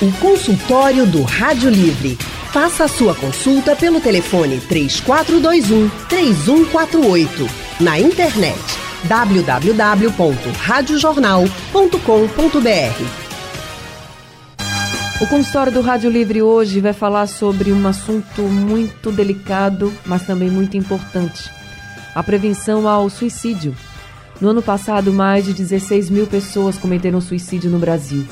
O consultório do Rádio Livre. Faça a sua consulta pelo telefone 3421 3148. Na internet www.radiojornal.com.br. O consultório do Rádio Livre hoje vai falar sobre um assunto muito delicado, mas também muito importante: a prevenção ao suicídio. No ano passado, mais de 16 mil pessoas cometeram suicídio no Brasil.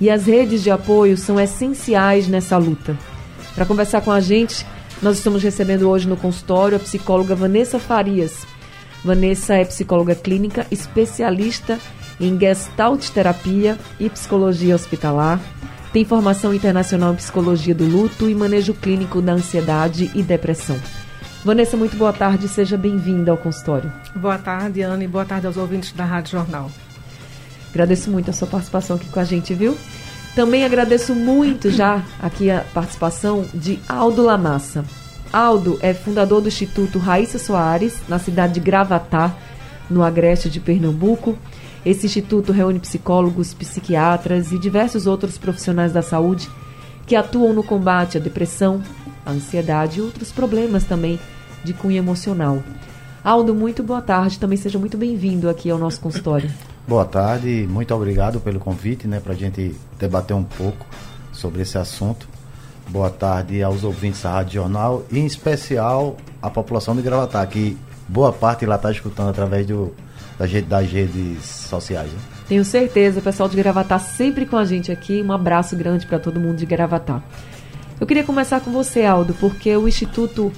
E as redes de apoio são essenciais nessa luta. Para conversar com a gente, nós estamos recebendo hoje no consultório a psicóloga Vanessa Farias. Vanessa é psicóloga clínica, especialista em gestalt terapia e psicologia hospitalar. Tem formação internacional em psicologia do luto e manejo clínico da ansiedade e depressão. Vanessa, muito boa tarde, seja bem-vinda ao consultório. Boa tarde, Ana, e boa tarde aos ouvintes da Rádio Jornal. Agradeço muito a sua participação aqui com a gente, viu? Também agradeço muito já aqui a participação de Aldo Lamassa. Aldo é fundador do Instituto Raíssa Soares, na cidade de Gravatá, no Agreste de Pernambuco. Esse instituto reúne psicólogos, psiquiatras e diversos outros profissionais da saúde que atuam no combate à depressão, à ansiedade e outros problemas também de cunho emocional. Aldo, muito boa tarde. Também seja muito bem-vindo aqui ao nosso consultório. Boa tarde, muito obrigado pelo convite, né, para a gente debater um pouco sobre esse assunto. Boa tarde aos ouvintes da Rádio Jornal e, em especial, a população de Gravatar, que boa parte lá está escutando através do, das, das redes sociais. Né? Tenho certeza, o pessoal de Gravatar sempre com a gente aqui. Um abraço grande para todo mundo de Gravatar. Eu queria começar com você, Aldo, porque o Instituto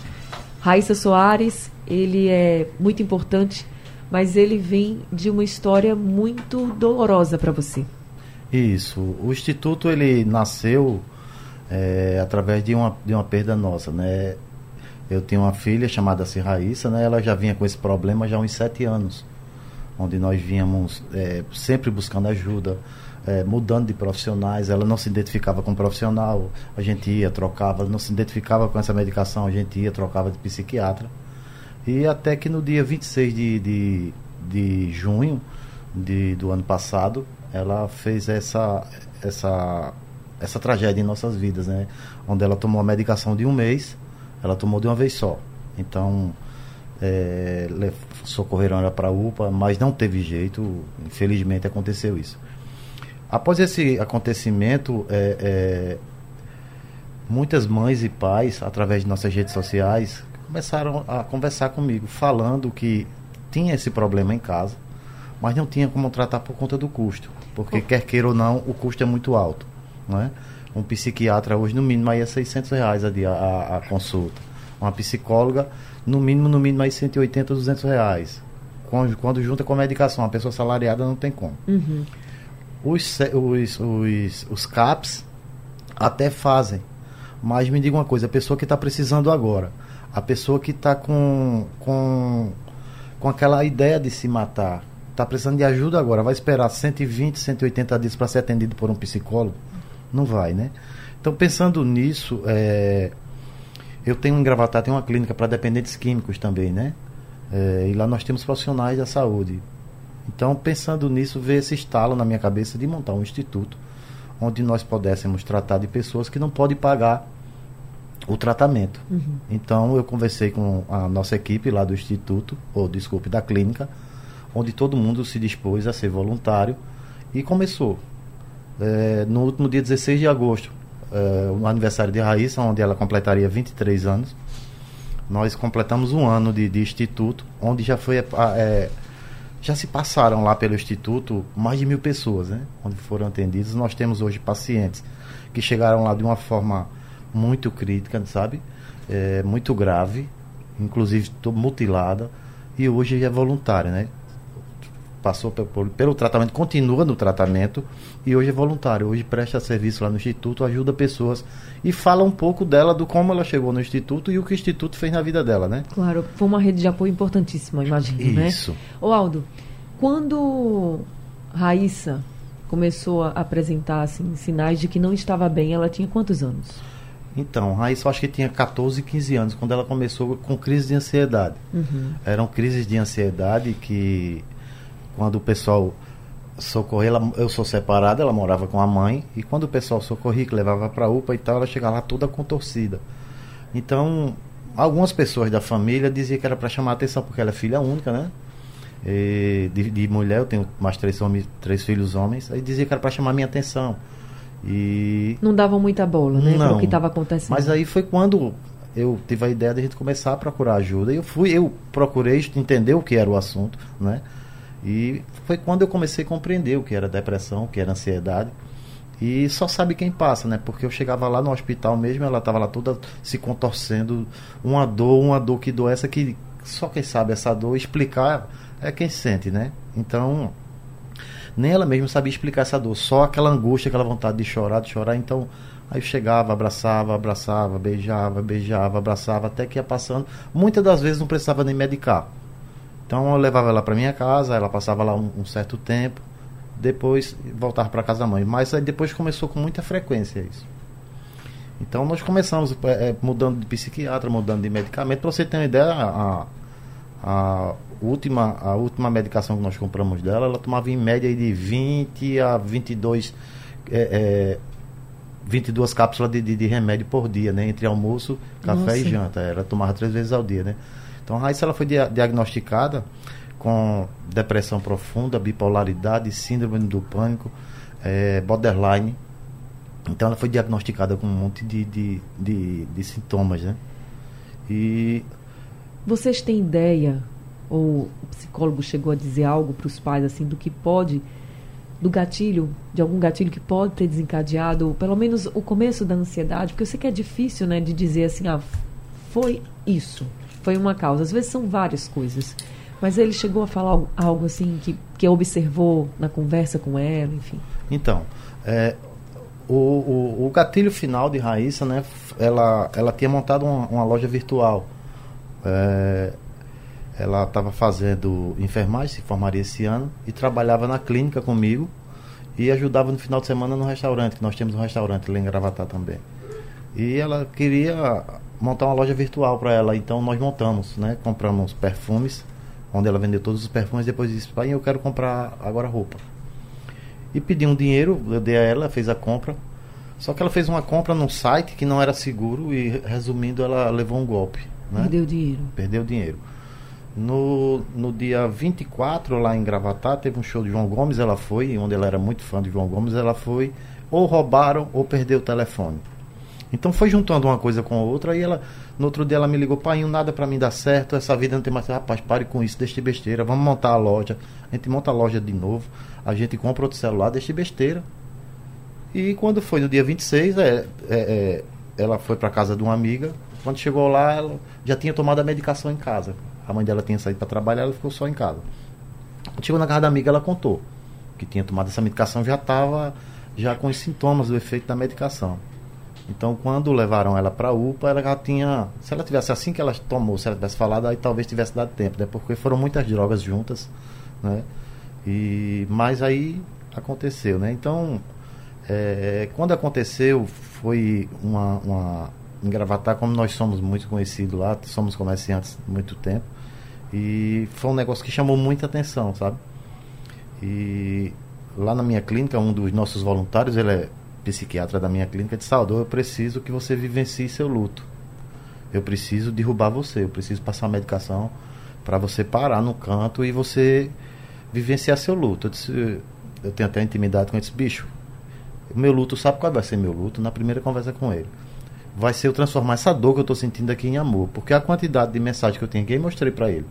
Raíssa Soares, ele é muito importante, mas ele vem de uma história muito dolorosa para você. Isso. O Instituto, ele nasceu é, através de uma, de uma perda nossa, né? Eu tenho uma filha chamada Raíssa, né? Ela já vinha com esse problema já há uns sete anos, onde nós vínhamos é, sempre buscando ajuda, é, mudando de profissionais, ela não se identificava com profissional, a gente ia, trocava, não se identificava com essa medicação, a gente ia, trocava de psiquiatra. E até que no dia 26 de, de, de junho de, do ano passado, ela fez essa, essa, essa tragédia em nossas vidas, né? Onde ela tomou a medicação de um mês, ela tomou de uma vez só. Então, é, socorreram ela para a UPA, mas não teve jeito, infelizmente aconteceu isso. Após esse acontecimento, é, é, muitas mães e pais, através de nossas redes sociais, começaram a conversar comigo, falando que tinha esse problema em casa, mas não tinha como tratar por conta do custo, porque quer queira ou não, o custo é muito alto, não é? Um psiquiatra hoje no mínimo aí é 600 reais a, dia, a, a consulta, uma psicóloga no mínimo no mínimo aí 180, 200 reais. Quando, quando junta com a medicação, a pessoa salariada não tem como. Uhum os, os, os, os CAPs até fazem. Mas me diga uma coisa, a pessoa que está precisando agora, a pessoa que está com, com, com aquela ideia de se matar, está precisando de ajuda agora, vai esperar 120, 180 dias para ser atendido por um psicólogo? Não vai, né? Então, pensando nisso, é, eu tenho em Gravatar, tem uma clínica para dependentes químicos também, né? É, e lá nós temos profissionais da saúde, então, pensando nisso, veio esse estalo na minha cabeça de montar um instituto onde nós pudéssemos tratar de pessoas que não podem pagar o tratamento. Uhum. Então, eu conversei com a nossa equipe lá do instituto, ou desculpe, da clínica, onde todo mundo se dispôs a ser voluntário e começou. É, no último dia 16 de agosto, é, o aniversário de Raíssa, onde ela completaria 23 anos, nós completamos um ano de, de instituto, onde já foi é, já se passaram lá pelo Instituto mais de mil pessoas, né? Onde foram atendidas. Nós temos hoje pacientes que chegaram lá de uma forma muito crítica, sabe? É, muito grave, inclusive mutilada, e hoje é voluntária, né? Passou pelo, pelo tratamento, continua no tratamento e hoje é voluntário. Hoje presta serviço lá no Instituto, ajuda pessoas e fala um pouco dela, do como ela chegou no Instituto e o que o Instituto fez na vida dela, né? Claro, foi uma rede de apoio importantíssima, imagino, Isso. né? Isso. Ô Aldo, quando Raíssa começou a apresentar assim, sinais de que não estava bem, ela tinha quantos anos? Então, Raíssa eu acho que tinha 14, 15 anos, quando ela começou com crise de ansiedade. Uhum. Eram crises de ansiedade que, quando o pessoal socorrer, ela, eu sou separado, ela morava com a mãe, e quando o pessoal socorria, que levava para UPA e tal, ela chegava lá toda contorcida. Então, algumas pessoas da família diziam que era para chamar a atenção, porque ela é filha única, né? E de, de, mulher, eu tenho mais três, homens, três filhos homens, aí dizia que era para chamar a minha atenção. E. Não davam muita bola, né? Não, o que estava acontecendo. Mas aí foi quando eu tive a ideia de a gente começar a procurar ajuda. E eu fui, eu procurei entender o que era o assunto, né? E foi quando eu comecei a compreender o que era depressão, o que era ansiedade. E só sabe quem passa, né? Porque eu chegava lá no hospital mesmo, ela estava lá toda se contorcendo, uma dor, uma dor que doessa que só quem sabe essa dor explicar é quem sente, né? Então, nem ela mesma sabia explicar essa dor, só aquela angústia, aquela vontade de chorar, de chorar. Então, aí eu chegava, abraçava, abraçava, beijava, beijava, abraçava, até que ia passando. Muitas das vezes não precisava nem medicar. Então, eu levava ela para minha casa, ela passava lá um, um certo tempo depois voltar para casa da mãe. Mas aí depois começou com muita frequência isso. Então nós começamos é, mudando de psiquiatra, mudando de medicamento. Para você ter uma ideia, a, a, última, a última medicação que nós compramos dela, ela tomava em média de 20 a 22, é, é, 22 cápsulas de, de, de, remédio por dia, né? Entre almoço, café Nossa. e janta. Ela tomava três vezes ao dia, né? Então a Raíssa ela foi dia, diagnosticada com depressão profunda, bipolaridade, síndrome do pânico, é, borderline. Então ela foi diagnosticada com um monte de, de, de, de sintomas, né? E vocês têm ideia ou o psicólogo chegou a dizer algo para os pais assim do que pode do gatilho, de algum gatilho que pode ter desencadeado, pelo menos o começo da ansiedade, porque eu sei que é difícil, né, de dizer assim, ah, foi isso, foi uma causa. Às vezes são várias coisas. Mas ele chegou a falar algo, algo assim que, que observou na conversa com ela, enfim. Então, é, o, o, o, gatilho final de Raíssa, né? Ela, ela tinha montado uma, uma loja virtual. É, ela estava fazendo enfermagem, se formaria esse ano, e trabalhava na clínica comigo e ajudava no final de semana no restaurante, que nós temos um restaurante lá em Gravatar também. E ela queria montar uma loja virtual para ela, então nós montamos, né? Compramos perfumes onde ela vendeu todos os perfumes, depois disse, pai, eu quero comprar agora roupa. E pedi um dinheiro, eu dei a ela, fez a compra. Só que ela fez uma compra num site que não era seguro e, resumindo, ela levou um golpe. Né? Perdeu dinheiro. Perdeu dinheiro. No, no dia 24, lá em Gravatar, teve um show de João Gomes, ela foi, onde ela era muito fã de João Gomes, ela foi, ou roubaram ou perdeu o telefone. Então foi juntando uma coisa com a outra e ela, no outro dia ela me ligou, pai, nada para mim dar certo, essa vida não tem mais, rapaz, pare com isso, deixe de besteira, vamos montar a loja. A gente monta a loja de novo, a gente compra outro celular, deixe de besteira. E quando foi no dia 26, é, é, é ela foi para casa de uma amiga. Quando chegou lá, ela já tinha tomado a medicação em casa. A mãe dela tinha saído para trabalhar, ela ficou só em casa. Chegou na casa da amiga, ela contou que tinha tomado essa medicação, já estava já com os sintomas do efeito da medicação. Então, quando levaram ela para a UPA, ela já tinha. Se ela tivesse assim que ela tomou, se ela tivesse falado, aí talvez tivesse dado tempo, né? Porque foram muitas drogas juntas, né? E, mas aí aconteceu, né? Então, é, quando aconteceu, foi uma, uma. Em Gravatar, como nós somos muito conhecidos lá, somos comerciantes há muito tempo, e foi um negócio que chamou muita atenção, sabe? E lá na minha clínica, um dos nossos voluntários, ele é psiquiatra da minha clínica de saúde, eu preciso que você vivencie seu luto. Eu preciso derrubar você, eu preciso passar medicação para você parar no canto e você vivenciar seu luto. Eu, disse, eu tenho até intimidade com esse bicho. O meu luto, sabe qual vai ser meu luto? Na primeira conversa com ele. Vai ser eu transformar essa dor que eu estou sentindo aqui em amor. Porque a quantidade de mensagem que eu tenho aqui, eu mostrei para ele.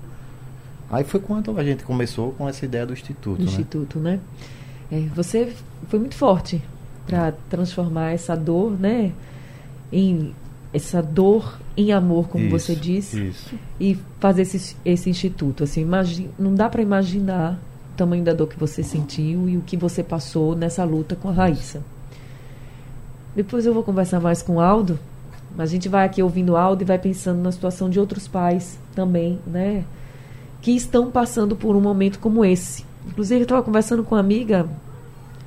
Aí foi quando a gente começou com essa ideia do Instituto. Do né? Instituto, né? É, você foi muito forte para transformar essa dor, né, em essa dor em amor, como isso, você disse, isso. e fazer esse, esse instituto. Assim, imagine, não dá para imaginar o tamanho da dor que você sentiu e o que você passou nessa luta com a Raíssa. Depois eu vou conversar mais com o Aldo, a gente vai aqui ouvindo o Aldo e vai pensando na situação de outros pais também, né? Que estão passando por um momento como esse. Inclusive, eu estava conversando com uma amiga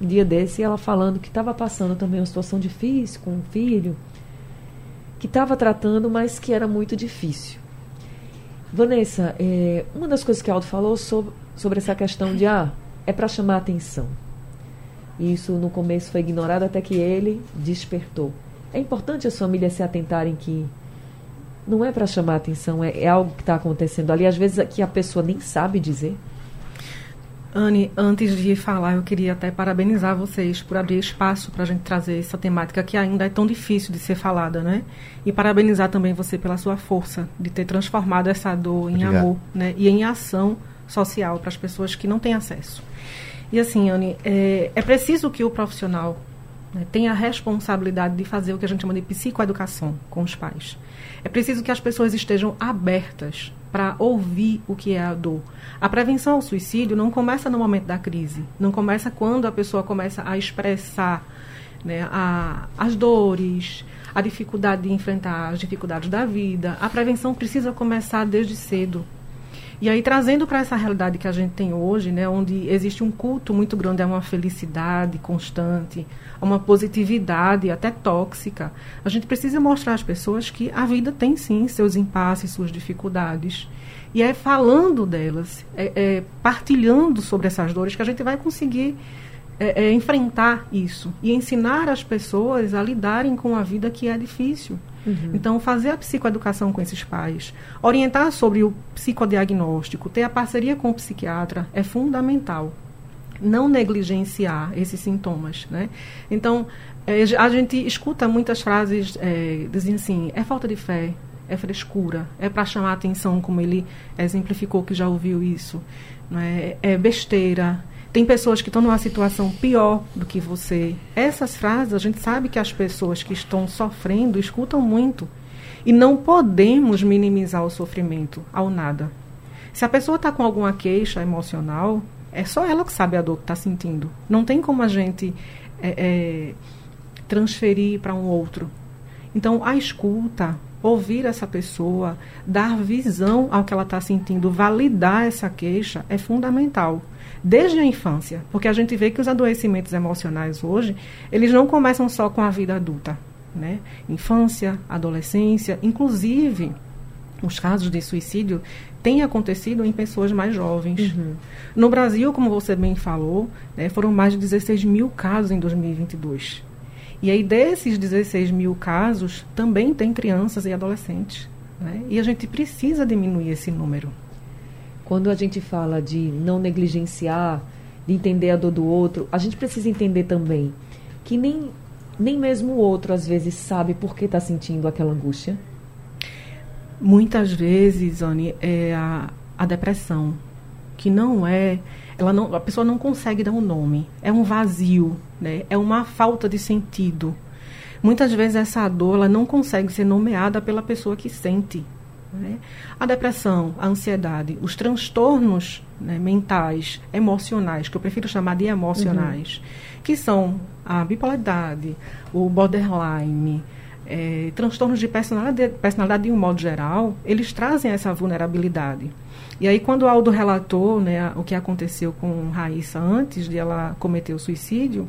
um dia desse, ela falando que estava passando também uma situação difícil com um filho, que estava tratando, mas que era muito difícil. Vanessa, é, uma das coisas que Aldo falou sobre, sobre essa questão de, ah, é para chamar atenção. E isso no começo foi ignorado até que ele despertou. É importante as famílias se atentarem que não é para chamar atenção, é, é algo que está acontecendo ali, às vezes que a pessoa nem sabe dizer. Anne, antes de falar, eu queria até parabenizar vocês por abrir espaço para a gente trazer essa temática que ainda é tão difícil de ser falada, né? E parabenizar também você pela sua força de ter transformado essa dor em Obrigado. amor, né? E em ação social para as pessoas que não têm acesso. E assim, Anne, é, é preciso que o profissional né, tenha a responsabilidade de fazer o que a gente chama de psicoeducação com os pais. É preciso que as pessoas estejam abertas para ouvir o que é a dor. A prevenção ao suicídio não começa no momento da crise, não começa quando a pessoa começa a expressar né, a, as dores, a dificuldade de enfrentar as dificuldades da vida. A prevenção precisa começar desde cedo. E aí, trazendo para essa realidade que a gente tem hoje, né, onde existe um culto muito grande a uma felicidade constante, a uma positividade até tóxica, a gente precisa mostrar às pessoas que a vida tem sim seus impasses, suas dificuldades. E é falando delas, é, é partilhando sobre essas dores que a gente vai conseguir é, é, enfrentar isso e ensinar as pessoas a lidarem com a vida que é difícil. Uhum. Então, fazer a psicoeducação com esses pais, orientar sobre o psicodiagnóstico, ter a parceria com o psiquiatra é fundamental. Não negligenciar esses sintomas, né? Então, é, a gente escuta muitas frases é, dizendo assim, é falta de fé, é frescura, é para chamar atenção, como ele exemplificou que já ouviu isso, é? é besteira, tem pessoas que estão numa situação pior do que você. Essas frases, a gente sabe que as pessoas que estão sofrendo escutam muito. E não podemos minimizar o sofrimento ao nada. Se a pessoa está com alguma queixa emocional, é só ela que sabe a dor que está sentindo. Não tem como a gente é, é, transferir para um outro. Então, a escuta, ouvir essa pessoa, dar visão ao que ela está sentindo, validar essa queixa é fundamental desde a infância, porque a gente vê que os adoecimentos emocionais hoje, eles não começam só com a vida adulta, né? Infância, adolescência, inclusive os casos de suicídio têm acontecido em pessoas mais jovens. Uhum. No Brasil, como você bem falou, né, foram mais de 16 mil casos em 2022. E aí, desses 16 mil casos, também tem crianças e adolescentes. Né? E a gente precisa diminuir esse número. Quando a gente fala de não negligenciar, de entender a dor do outro, a gente precisa entender também que nem, nem mesmo o outro às vezes sabe por que está sentindo aquela angústia. Muitas vezes, Anne, é a, a depressão, que não é, ela não, a pessoa não consegue dar um nome, é um vazio, né? É uma falta de sentido. Muitas vezes essa dor ela não consegue ser nomeada pela pessoa que sente. Né? A depressão, a ansiedade, os transtornos né, mentais, emocionais, que eu prefiro chamar de emocionais, uhum. que são a bipolaridade, o borderline, é, transtornos de personalidade, personalidade de um modo geral, eles trazem essa vulnerabilidade. E aí, quando o Aldo relatou né, o que aconteceu com Raíssa antes de ela cometer o suicídio,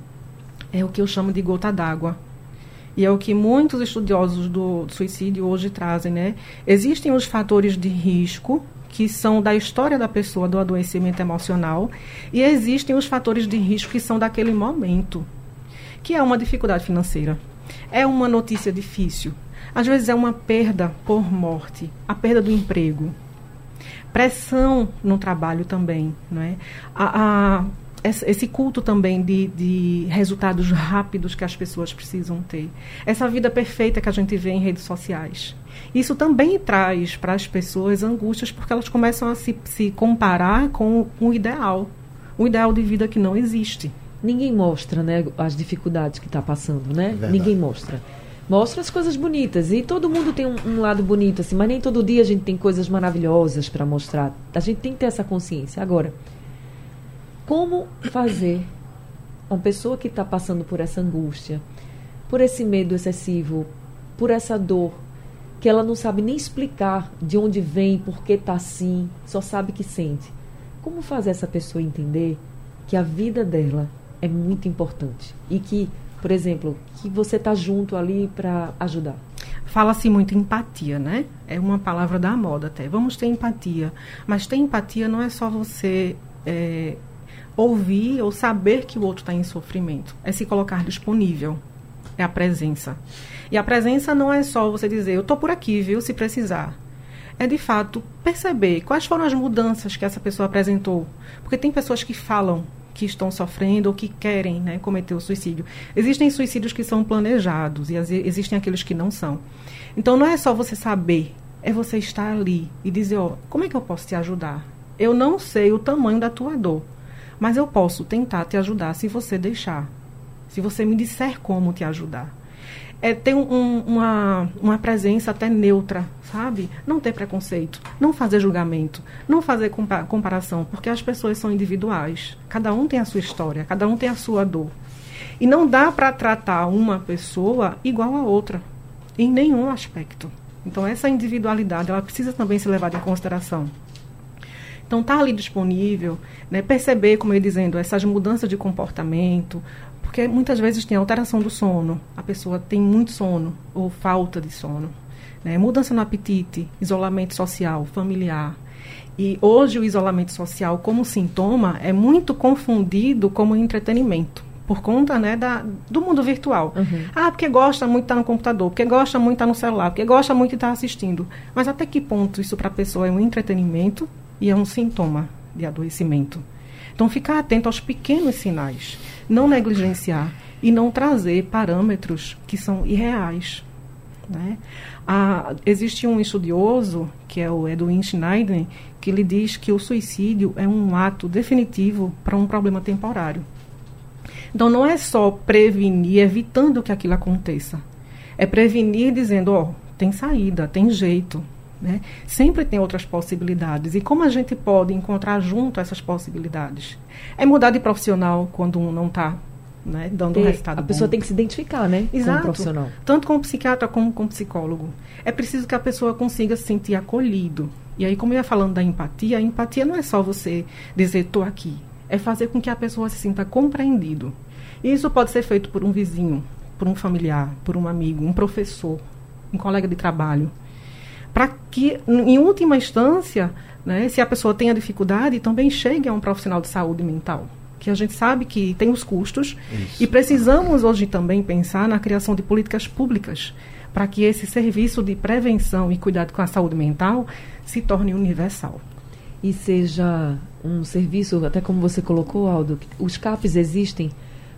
é o que eu chamo de gota d'água. E é o que muitos estudiosos do suicídio hoje trazem, né? Existem os fatores de risco que são da história da pessoa do adoecimento emocional e existem os fatores de risco que são daquele momento, que é uma dificuldade financeira, é uma notícia difícil, às vezes é uma perda por morte, a perda do emprego, pressão no trabalho também, não é? A, a esse culto também de, de, resultados rápidos que as pessoas precisam ter. Essa vida perfeita que a gente vê em redes sociais. Isso também traz para as pessoas angústias porque elas começam a se, se comparar com o ideal. Um ideal de vida que não existe. Ninguém mostra né, as dificuldades que está passando, né? Verdade. Ninguém mostra. Mostra as coisas bonitas. E todo mundo tem um, um lado bonito, assim, mas nem todo dia a gente tem coisas maravilhosas para mostrar. A gente tem que ter essa consciência. Agora, como fazer uma pessoa que está passando por essa angústia, por esse medo excessivo, por essa dor, que ela não sabe nem explicar de onde vem, por que está assim, só sabe que sente. Como fazer essa pessoa entender que a vida dela é muito importante e que, por exemplo, que você está junto ali para ajudar? Fala-se muito empatia, né? É uma palavra da moda até. Vamos ter empatia. Mas ter empatia não é só você é, ouvir ou saber que o outro está em sofrimento. É se colocar disponível. É a presença. E a presença não é só você dizer, eu estou por aqui, viu, se precisar. É de fato perceber quais foram as mudanças que essa pessoa apresentou. Porque tem pessoas que falam que estão sofrendo ou que querem né, cometer o suicídio. Existem suicídios que são planejados e existem aqueles que não são. Então não é só você saber, é você estar ali e dizer, ó, como é que eu posso te ajudar? Eu não sei o tamanho da tua dor, mas eu posso tentar te ajudar se você deixar. Se você me disser como te ajudar é ter um, uma, uma presença até neutra, sabe? Não ter preconceito, não fazer julgamento, não fazer compa comparação, porque as pessoas são individuais. Cada um tem a sua história, cada um tem a sua dor. E não dá para tratar uma pessoa igual a outra, em nenhum aspecto. Então, essa individualidade, ela precisa também ser levada em consideração. Então, estar tá ali disponível, né, perceber, como eu ia dizendo, essas mudanças de comportamento, porque muitas vezes tem alteração do sono, a pessoa tem muito sono ou falta de sono. Né? Mudança no apetite, isolamento social, familiar. E hoje o isolamento social como sintoma é muito confundido como entretenimento por conta né, da, do mundo virtual. Uhum. Ah, porque gosta muito de estar no computador, porque gosta muito de estar no celular, porque gosta muito de estar assistindo. Mas até que ponto isso para a pessoa é um entretenimento e é um sintoma de adoecimento? Então, ficar atento aos pequenos sinais não negligenciar e não trazer parâmetros que são irreais. Né? Ah, existe um estudioso, que é o Edwin Schneider, que ele diz que o suicídio é um ato definitivo para um problema temporário. Então, não é só prevenir evitando que aquilo aconteça. É prevenir dizendo, ó, oh, tem saída, tem jeito. Né? Sempre tem outras possibilidades. E como a gente pode encontrar junto essas possibilidades? É mudar de profissional quando um não está né, dando tem, resultado. A bom. pessoa tem que se identificar, né? Exato. Como profissional. Tanto como psiquiatra como como psicólogo. É preciso que a pessoa consiga se sentir acolhido. E aí, como eu ia falando da empatia, a empatia não é só você dizer estou aqui. É fazer com que a pessoa se sinta compreendido. E isso pode ser feito por um vizinho, por um familiar, por um amigo, um professor, um colega de trabalho para que, em última instância, né, se a pessoa tenha dificuldade, também chegue a um profissional de saúde mental. Que a gente sabe que tem os custos Isso. e precisamos hoje também pensar na criação de políticas públicas para que esse serviço de prevenção e cuidado com a saúde mental se torne universal. E seja um serviço, até como você colocou, Aldo, os CAPs existem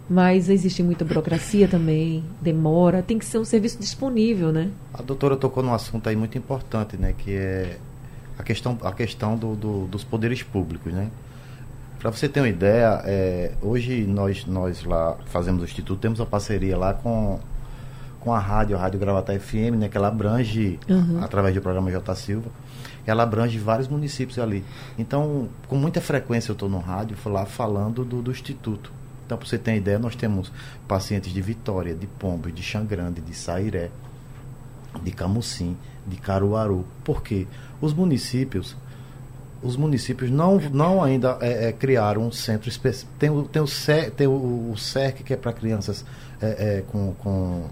mas existe muita burocracia também, demora, tem que ser um serviço disponível, né? A doutora tocou num assunto aí muito importante, né, que é a questão, a questão do, do dos poderes públicos, né? Para você ter uma ideia, é, hoje nós, nós lá fazemos o Instituto, temos uma parceria lá com, com a rádio, a Rádio Gravata FM, né, que ela abrange, uhum. através do programa J. Silva, ela abrange vários municípios ali. Então, com muita frequência eu estou no rádio, lá falando do, do Instituto. Então, para você ter ideia, nós temos pacientes de Vitória, de Pombos, de Xangrande, de Sairé, de Camucim, de Caruaru. Por quê? Os municípios, os municípios não, não ainda é, é, criaram um centro específico. Tem, o, tem, o, CERC, tem o, o CERC, que é para crianças é, é, com, com,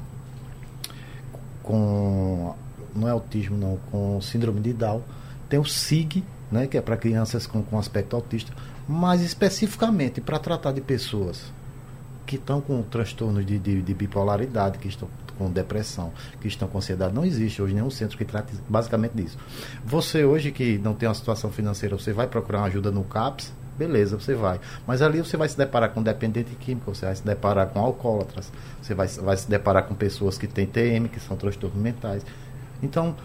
com. Não é autismo, não, com síndrome de Down. Tem o SIG, né, que é para crianças com, com aspecto autista mas especificamente para tratar de pessoas que estão com transtornos de, de, de, bipolaridade, que estão com depressão, que estão com ansiedade. Não existe hoje nenhum centro que trate basicamente disso. Você hoje que não tem uma situação financeira, você vai procurar uma ajuda no CAPS, beleza, você vai. Mas ali você vai se deparar com dependente químico, você vai se deparar com alcoólatras, você vai, vai se deparar com pessoas que têm TM, que são transtornos mentais. Então,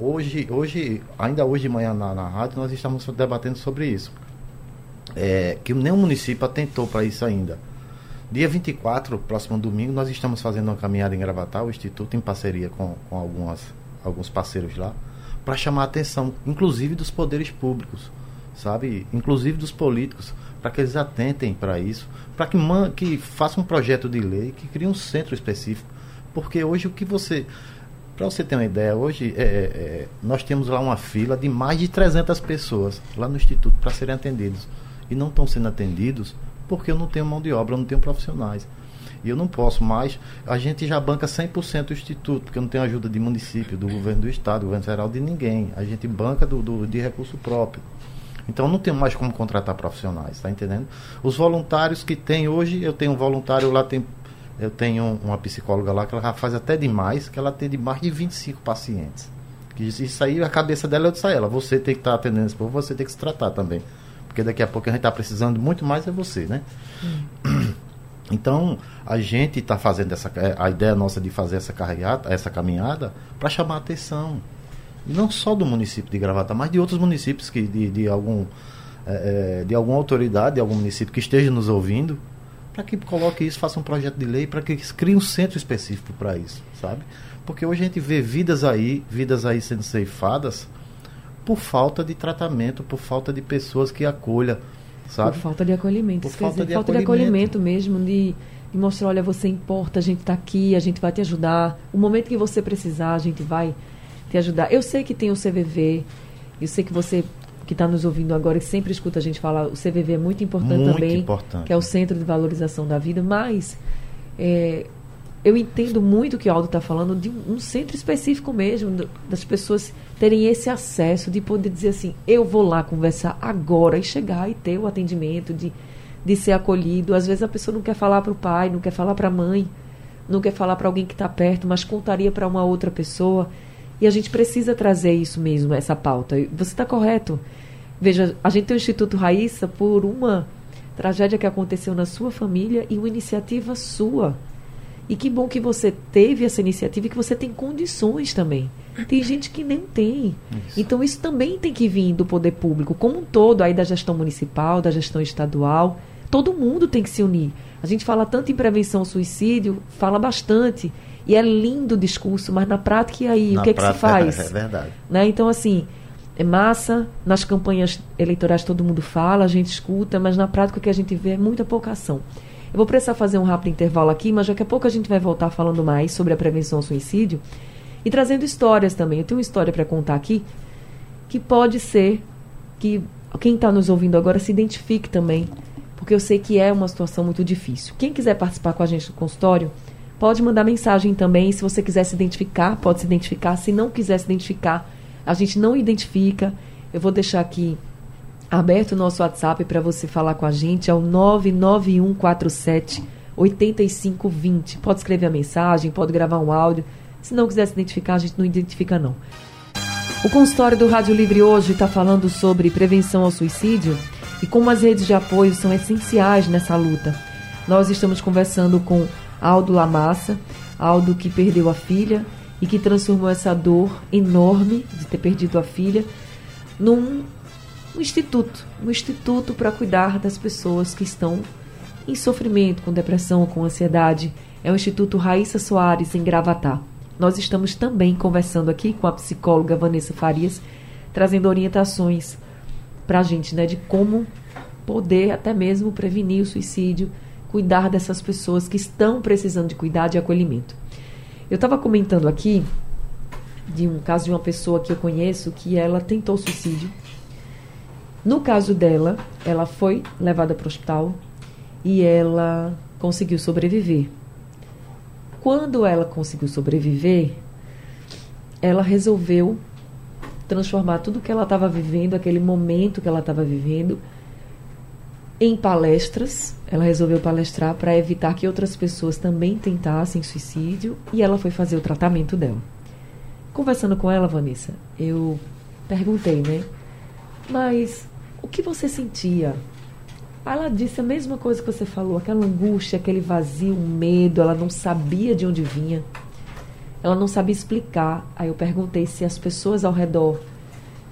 hoje, hoje ainda hoje de manhã na, na rádio, nós estamos debatendo sobre isso é, que nenhum município atentou para isso ainda. Dia 24, próximo domingo, nós estamos fazendo uma caminhada em Gravatar, o Instituto, em parceria com, com algumas, alguns parceiros lá, para chamar a atenção, inclusive dos poderes públicos, sabe? Inclusive dos políticos, para que eles atentem para isso, para que, que façam um projeto de lei que crie um centro específico. Porque hoje o que você. Para você ter uma ideia, hoje é, é, é, nós temos lá uma fila de mais de 300 pessoas lá no Instituto para serem atendidos e não estão sendo atendidos porque eu não tenho mão de obra, eu não tenho profissionais. E eu não posso mais. A gente já banca 100% o instituto, porque eu não tenho ajuda de município, do governo do estado, do governo federal, de ninguém. A gente banca do, do de recurso próprio. Então não tem mais como contratar profissionais, tá entendendo? Os voluntários que tem hoje, eu tenho um voluntário lá, tem, eu tenho uma psicóloga lá que ela faz até demais, que ela atende mais de 25 pacientes. Isso aí, a cabeça dela eu disse a ela, você tem que estar tá atendendo esse povo, você tem que se tratar também. Porque daqui a pouco a gente está precisando muito mais é você, né? Hum. Então, a gente está fazendo essa. É, a ideia nossa de fazer essa, carregada, essa caminhada para chamar a atenção. Não só do município de Gravata, mas de outros municípios que de, de algum. É, é de alguma autoridade, de algum município que esteja nos ouvindo, para que coloque isso, faça um projeto de lei, para que crie um centro específico para isso, sabe? Porque hoje a gente vê vidas aí, vidas aí sendo ceifadas por falta de tratamento, por falta de pessoas que acolham sabe? Por falta de acolhimento. Por falta, dizer, de, falta acolhimento. de acolhimento mesmo, de, de, mostrar, olha, você importa, a gente está aqui, a gente vai te ajudar. O momento que você precisar, a gente vai te ajudar. Eu sei que tem o CVV, eu sei que você que está nos ouvindo agora e sempre escuta a gente falar, o CVV é muito importante muito também, importante. que é o Centro de Valorização da Vida, mas é, eu entendo muito o que o Aldo está falando de um, centro específico mesmo, das pessoas terem esse acesso, de poder dizer assim, eu vou lá conversar agora e chegar e ter o atendimento, de, de ser acolhido. Às vezes a pessoa não quer falar para o pai, não quer falar para a mãe, não quer falar para alguém que está perto, mas contaria para uma outra pessoa. E a gente precisa trazer isso mesmo, essa pauta. Você está correto. Veja, a gente tem o Instituto Raíssa por uma tragédia que aconteceu na sua família e uma iniciativa sua e que bom que você teve essa iniciativa e que você tem condições também. Tem gente que nem tem. Isso. Então isso também tem que vir do poder público, como um todo, aí da gestão municipal, da gestão estadual. Todo mundo tem que se unir. A gente fala tanto em prevenção ao suicídio, fala bastante. E é lindo o discurso, mas na prática, e aí? Na o que, prática, é que se faz? É verdade. Né? Então, assim, é massa, nas campanhas eleitorais todo mundo fala, a gente escuta, mas na prática o que a gente vê é muita pouca ação. Eu vou precisar fazer um rápido intervalo aqui, mas daqui a pouco a gente vai voltar falando mais sobre a prevenção ao suicídio e trazendo histórias também. Eu tenho uma história para contar aqui que pode ser que quem está nos ouvindo agora se identifique também, porque eu sei que é uma situação muito difícil. Quem quiser participar com a gente do consultório, pode mandar mensagem também. Se você quiser se identificar, pode se identificar. Se não quiser se identificar, a gente não identifica. Eu vou deixar aqui aberto o nosso WhatsApp para você falar com a gente, é o 99147 8520. Pode escrever a mensagem, pode gravar um áudio. Se não quiser se identificar, a gente não identifica não. O consultório do Rádio Livre hoje está falando sobre prevenção ao suicídio e como as redes de apoio são essenciais nessa luta. Nós estamos conversando com Aldo Lamassa, Aldo que perdeu a filha e que transformou essa dor enorme de ter perdido a filha num um instituto, um instituto para cuidar das pessoas que estão em sofrimento, com depressão, com ansiedade. É o Instituto Raíssa Soares, em Gravatá. Nós estamos também conversando aqui com a psicóloga Vanessa Farias, trazendo orientações para a gente, né, de como poder até mesmo prevenir o suicídio, cuidar dessas pessoas que estão precisando de cuidado e acolhimento. Eu estava comentando aqui de um caso de uma pessoa que eu conheço que ela tentou suicídio no caso dela, ela foi levada para o hospital e ela conseguiu sobreviver. Quando ela conseguiu sobreviver, ela resolveu transformar tudo que ela estava vivendo, aquele momento que ela estava vivendo, em palestras. Ela resolveu palestrar para evitar que outras pessoas também tentassem suicídio e ela foi fazer o tratamento dela. Conversando com ela, Vanessa, eu perguntei, né? Mas o que você sentia? Ela disse a mesma coisa que você falou, aquela angústia, aquele vazio, medo, ela não sabia de onde vinha. Ela não sabia explicar. Aí eu perguntei se as pessoas ao redor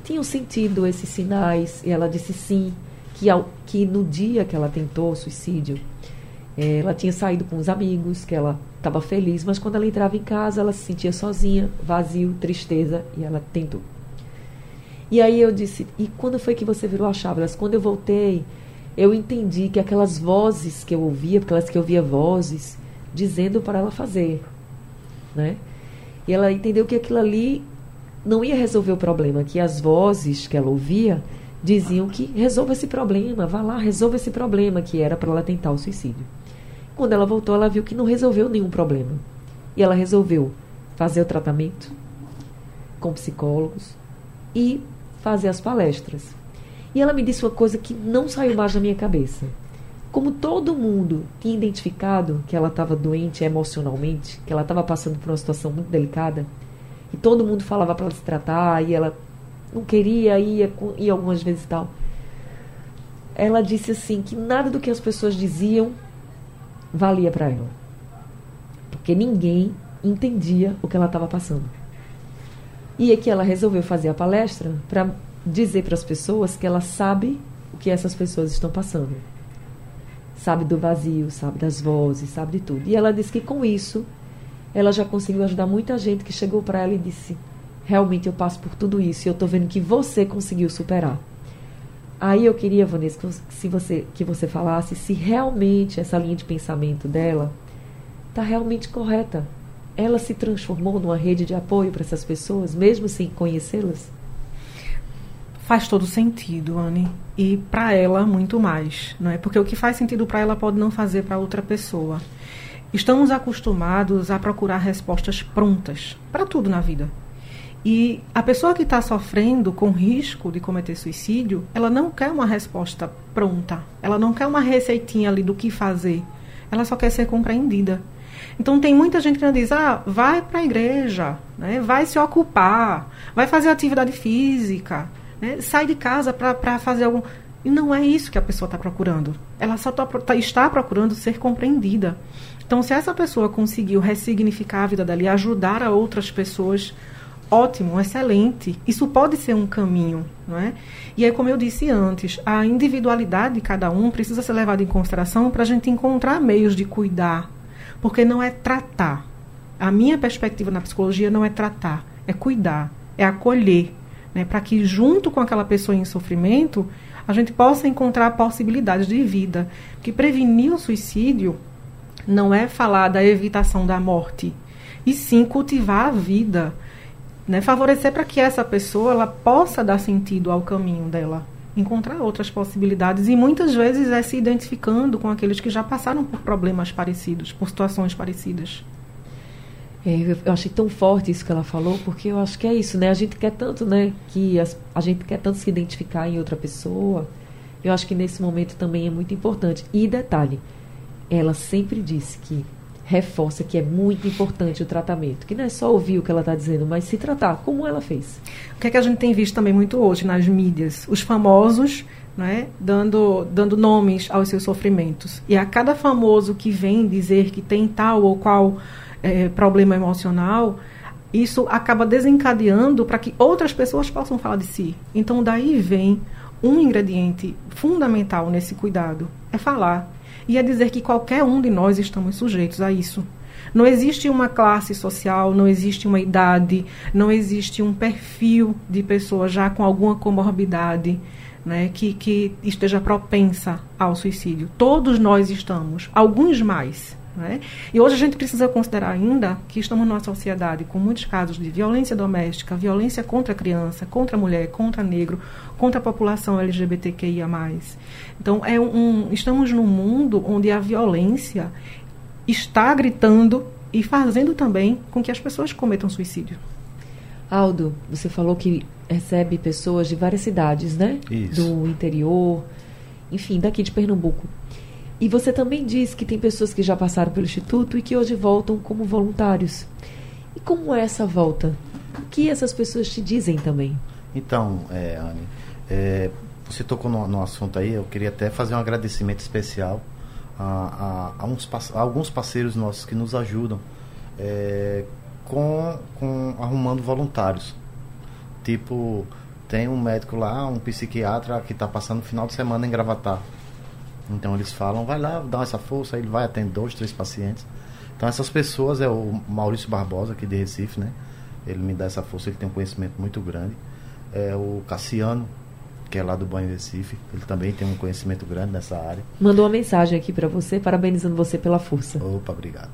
tinham sentido esses sinais. E ela disse sim, que, ao, que no dia que ela tentou o suicídio, é, ela tinha saído com os amigos, que ela estava feliz, mas quando ela entrava em casa, ela se sentia sozinha, vazio, tristeza, e ela tentou. E aí eu disse, e quando foi que você virou a chave? Mas quando eu voltei, eu entendi que aquelas vozes que eu ouvia, porque elas que eu ouvia vozes dizendo para ela fazer, né? E ela entendeu que aquilo ali não ia resolver o problema, que as vozes que ela ouvia diziam que resolva esse problema, vá lá, resolva esse problema, que era para ela tentar o suicídio. Quando ela voltou, ela viu que não resolveu nenhum problema. E ela resolveu fazer o tratamento com psicólogos e fazer as palestras. E ela me disse uma coisa que não saiu mais da minha cabeça. Como todo mundo tinha identificado que ela estava doente emocionalmente, que ela estava passando por uma situação muito delicada, e todo mundo falava para ela se tratar, e ela não queria, ia, ia algumas vezes e tal. Ela disse assim que nada do que as pessoas diziam valia para ela. Porque ninguém entendia o que ela estava passando. E é que ela resolveu fazer a palestra para dizer para as pessoas que ela sabe o que essas pessoas estão passando. Sabe do vazio, sabe das vozes, sabe de tudo. E ela disse que com isso ela já conseguiu ajudar muita gente que chegou para ela e disse: Realmente eu passo por tudo isso e eu estou vendo que você conseguiu superar. Aí eu queria, Vanessa, que você, você, que você falasse se realmente essa linha de pensamento dela está realmente correta. Ela se transformou numa rede de apoio para essas pessoas, mesmo sem conhecê-las? Faz todo sentido, Anne. E para ela, muito mais. Não é? Porque o que faz sentido para ela pode não fazer para outra pessoa. Estamos acostumados a procurar respostas prontas para tudo na vida. E a pessoa que está sofrendo com risco de cometer suicídio, ela não quer uma resposta pronta. Ela não quer uma receitinha ali do que fazer. Ela só quer ser compreendida. Então tem muita gente que diz, ah, vai para a igreja, né? vai se ocupar, vai fazer atividade física, né? sai de casa para fazer algum. E não é isso que a pessoa está procurando. Ela só tá, tá, está procurando ser compreendida. Então, se essa pessoa conseguiu ressignificar a vida e ajudar a outras pessoas ótimo, excelente. Isso pode ser um caminho, não é? E é como eu disse antes, a individualidade de cada um precisa ser levada em consideração para a gente encontrar meios de cuidar, porque não é tratar. A minha perspectiva na psicologia não é tratar, é cuidar, é acolher, né? Para que junto com aquela pessoa em sofrimento a gente possa encontrar possibilidades de vida, que prevenir o suicídio não é falar da evitação da morte, e sim cultivar a vida né, favorecer para que essa pessoa ela possa dar sentido ao caminho dela, encontrar outras possibilidades e muitas vezes é se identificando com aqueles que já passaram por problemas parecidos, por situações parecidas. É, eu achei tão forte isso que ela falou, porque eu acho que é isso, né? A gente quer tanto, né? Que as, a gente quer tanto se identificar em outra pessoa. Eu acho que nesse momento também é muito importante. E detalhe, ela sempre disse que reforça que é muito importante o tratamento, que não é só ouvir o que ela está dizendo, mas se tratar, como ela fez. O que é que a gente tem visto também muito hoje nas mídias? Os famosos né, dando, dando nomes aos seus sofrimentos. E a cada famoso que vem dizer que tem tal ou qual é, problema emocional, isso acaba desencadeando para que outras pessoas possam falar de si. Então, daí vem um ingrediente fundamental nesse cuidado: é falar e é dizer que qualquer um de nós estamos sujeitos a isso. Não existe uma classe social, não existe uma idade, não existe um perfil de pessoa já com alguma comorbidade né, que, que esteja propensa ao suicídio. Todos nós estamos, alguns mais. Né? E hoje a gente precisa considerar ainda que estamos numa sociedade com muitos casos de violência doméstica, violência contra a criança, contra a mulher, contra negro, contra a população LGBTQIA. Então, é um, estamos num mundo onde a violência está gritando e fazendo também com que as pessoas cometam suicídio. Aldo, você falou que recebe pessoas de várias cidades, né? Isso. Do interior, enfim, daqui de Pernambuco. E você também diz que tem pessoas que já passaram pelo Instituto e que hoje voltam como voluntários. E como é essa volta? O que essas pessoas te dizem também? Então, é, Anne, é, você tocou no, no, assunto aí, eu queria até fazer um agradecimento especial a, a, a, uns, a alguns parceiros nossos que nos ajudam é, com, com arrumando voluntários. Tipo, tem um médico lá, um psiquiatra que está passando o final de semana em Gravatar então eles falam, vai lá, dá essa força, ele vai atender dois, três pacientes. Então essas pessoas é o Maurício Barbosa, aqui de Recife, né? Ele me dá essa força, ele tem um conhecimento muito grande. É o Cassiano, que é lá do Banho Recife, ele também tem um conhecimento grande nessa área. Mandou uma mensagem aqui para você, parabenizando você pela força. Opa, obrigado.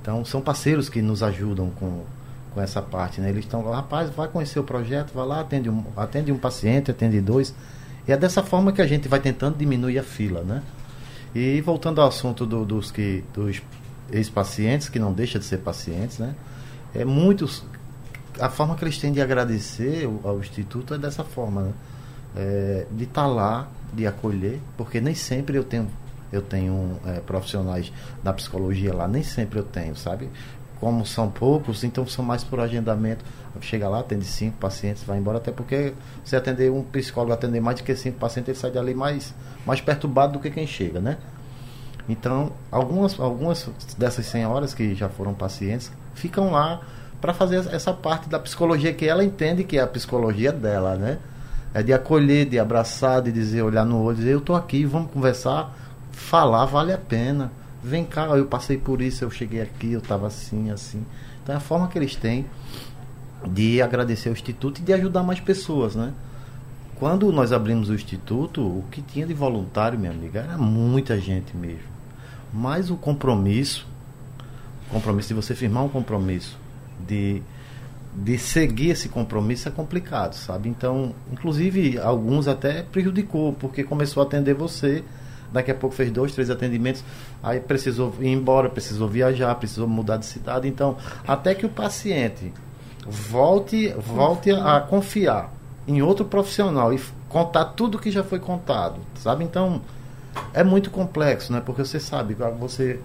Então são parceiros que nos ajudam com, com essa parte, né? Eles estão, rapaz, vai conhecer o projeto, vai lá, atende um, atende um paciente, atende dois e é dessa forma que a gente vai tentando diminuir a fila, né? E voltando ao assunto do, dos que dos ex-pacientes, que não deixa de ser pacientes, né? É muitos a forma que eles têm de agradecer ao, instituto é dessa forma, né? é, de estar tá lá, de acolher, porque nem sempre eu tenho eu tenho é, profissionais da psicologia lá, nem sempre eu tenho, sabe? Como são poucos, então são mais por agendamento. Chega lá, atende cinco pacientes, vai embora, até porque se atender um psicólogo atender mais do que cinco pacientes, ele sai dali mais, mais perturbado do que quem chega, né? Então, algumas, algumas dessas senhoras que já foram pacientes ficam lá para fazer essa parte da psicologia que ela entende que é a psicologia dela, né? É de acolher, de abraçar, de dizer, olhar no olho, dizer, eu tô aqui, vamos conversar, falar vale a pena. Vem cá, eu passei por isso, eu cheguei aqui, eu estava assim, assim. Então é a forma que eles têm de agradecer ao Instituto e de ajudar mais pessoas, né? Quando nós abrimos o Instituto, o que tinha de voluntário, minha amiga, era muita gente mesmo. Mas o compromisso, o compromisso de você firmar um compromisso, de de seguir esse compromisso é complicado, sabe? Então, inclusive, alguns até prejudicou, porque começou a atender você, daqui a pouco fez dois, três atendimentos, aí precisou ir embora, precisou viajar, precisou mudar de cidade. Então, até que o paciente volte, volte a, confiar em outro profissional e contar tudo que já foi contado, sabe? Então, é muito complexo, né? Porque você sabe, você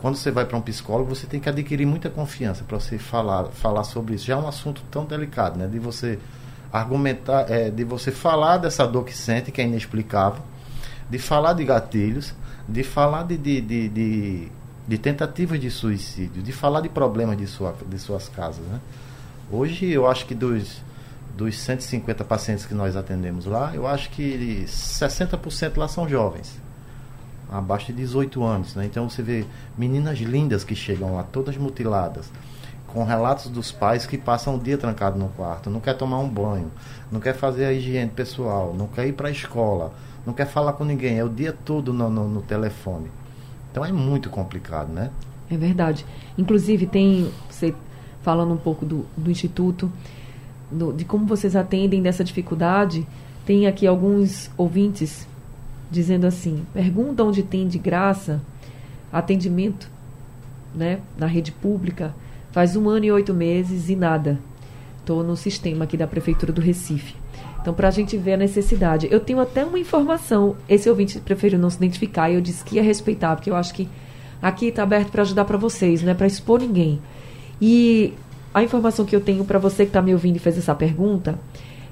quando você vai para um psicólogo, você tem que adquirir muita confiança para você falar, falar sobre isso. Já é um assunto tão delicado, né? De você argumentar, é, de você falar dessa dor que sente, que é inexplicável, de falar de gatilhos, de falar de, de, de, de, de tentativas de suicídio, de falar de problemas de, sua, de suas casas, né? Hoje, eu acho que dos, dos 150 pacientes que nós atendemos lá, eu acho que 60% lá são jovens abaixo de 18 anos. Né? Então você vê meninas lindas que chegam lá, todas mutiladas, com relatos dos pais que passam o dia trancado no quarto, não quer tomar um banho, não quer fazer a higiene pessoal, não quer ir para a escola, não quer falar com ninguém, é o dia todo no, no, no telefone. Então é muito complicado, né? É verdade. Inclusive tem, você falando um pouco do, do Instituto, do, de como vocês atendem dessa dificuldade, tem aqui alguns ouvintes dizendo assim: pergunta onde tem de graça atendimento né, na rede pública faz um ano e oito meses e nada. Estou no sistema aqui da Prefeitura do Recife. Então, para a gente ver a necessidade. Eu tenho até uma informação. Esse ouvinte preferiu não se identificar e eu disse que ia respeitar, porque eu acho que aqui está aberto para ajudar para vocês, não é para expor ninguém. E a informação que eu tenho para você que está me ouvindo e fez essa pergunta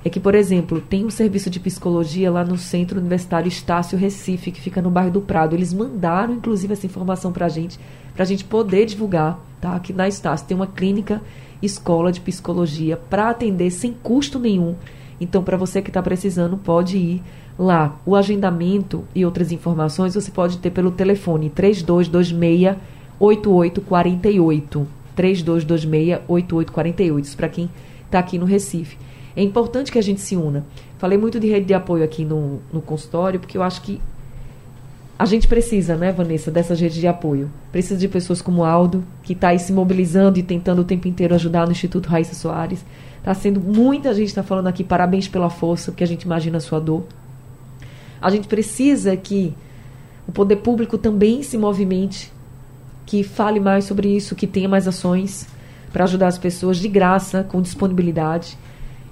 é que, por exemplo, tem um serviço de psicologia lá no Centro Universitário Estácio Recife, que fica no bairro do Prado. Eles mandaram, inclusive, essa informação para a gente, para a gente poder divulgar, tá? Que na Estácio tem uma clínica escola de psicologia para atender sem custo nenhum. Então, para você que está precisando, pode ir lá. O agendamento e outras informações você pode ter pelo telefone 3226 8848. 3226 8848. Isso para quem está aqui no Recife. É importante que a gente se una. Falei muito de rede de apoio aqui no, no consultório, porque eu acho que a gente precisa, né, Vanessa, dessas redes de apoio. Precisa de pessoas como Aldo, que está aí se mobilizando e tentando o tempo inteiro ajudar no Instituto Raíssa Soares. Está sendo muita gente está falando aqui parabéns pela força, porque a gente imagina a sua dor. A gente precisa que o poder público também se movimente, que fale mais sobre isso, que tenha mais ações para ajudar as pessoas de graça, com disponibilidade.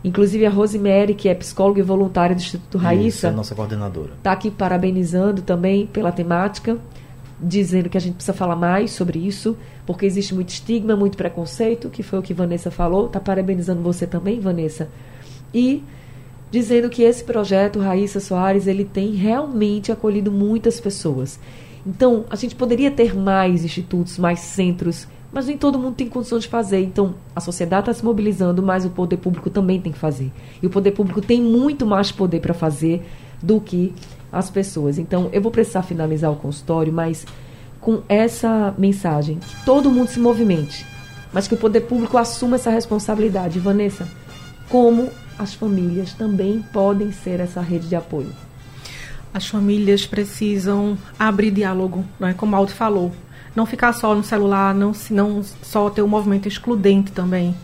Inclusive a Rosemary, que é psicóloga e voluntária do Instituto Raíssa. Isso, é nossa coordenadora. Está aqui parabenizando também pela temática, dizendo que a gente precisa falar mais sobre isso, porque existe muito estigma, muito preconceito, que foi o que Vanessa falou. Está parabenizando você também, Vanessa. E dizendo que esse projeto Raíssa Soares, ele tem realmente acolhido muitas pessoas. Então, a gente poderia ter mais institutos, mais centros mas nem todo mundo tem condições de fazer. Então, a sociedade está se mobilizando, mas o poder público também tem que fazer. E o poder público tem muito mais poder para fazer do que as pessoas. Então, eu vou precisar finalizar o consultório, mas com essa mensagem: que todo mundo se movimente, mas que o poder público assuma essa responsabilidade. Vanessa, como as famílias também podem ser essa rede de apoio? As famílias precisam abrir diálogo, é como Aldo falou não ficar só no celular, não, não só ter um movimento excludente também.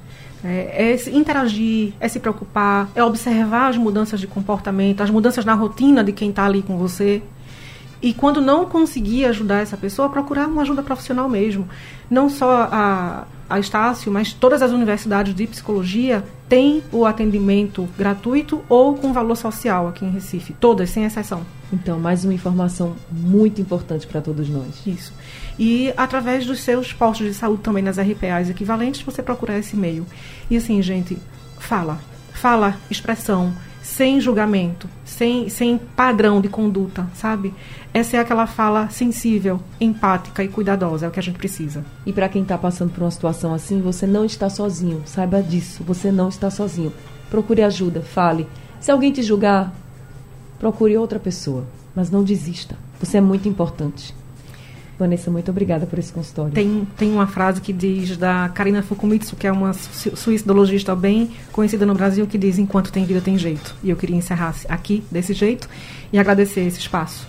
É, é interagir, é se preocupar, é observar as mudanças de comportamento, as mudanças na rotina de quem está ali com você. E quando não conseguir ajudar essa pessoa, procurar uma ajuda profissional mesmo. Não só a, a Estácio, mas todas as universidades de psicologia tem o atendimento gratuito ou com valor social aqui em Recife. Todas, sem exceção. Então, mais uma informação muito importante para todos nós. Isso. E através dos seus postos de saúde também nas RPAs equivalentes, você procurar esse e-mail. E assim, gente, fala. Fala, expressão, sem julgamento, sem, sem padrão de conduta, sabe? Essa é aquela fala sensível, empática e cuidadosa, é o que a gente precisa. E para quem está passando por uma situação assim, você não está sozinho, saiba disso, você não está sozinho. Procure ajuda, fale. Se alguém te julgar, procure outra pessoa, mas não desista. Você é muito importante. Vanessa, muito obrigada por esse consultório. Tem, tem uma frase que diz da Karina Fukumitsu, que é uma suicidologista bem conhecida no Brasil, que diz: Enquanto tem vida, tem jeito. E eu queria encerrar aqui desse jeito e agradecer esse espaço.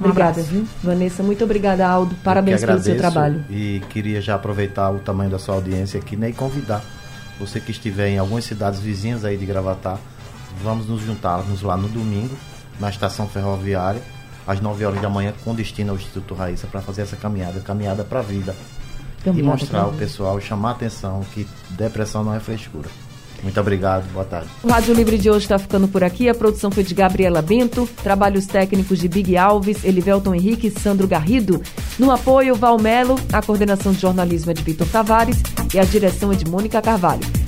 Um obrigada, viu? Vanessa, muito obrigada, Aldo. Parabéns pelo seu trabalho. E queria já aproveitar o tamanho da sua audiência aqui né, e convidar você que estiver em algumas cidades vizinhas aí de Gravatar, vamos nos juntarmos lá no domingo, na estação ferroviária às 9 horas da manhã com destino ao Instituto Raíssa para fazer essa caminhada, caminhada para a vida. Caminhada e mostrar ao pessoal, chamar a atenção que depressão não é frescura. Muito obrigado, boa tarde. O Rádio Livre de hoje está ficando por aqui. A produção foi de Gabriela Bento, trabalhos técnicos de Big Alves, Elivelton Henrique e Sandro Garrido. No apoio, Valmelo, a coordenação de jornalismo é de Vitor Tavares e a direção é de Mônica Carvalho.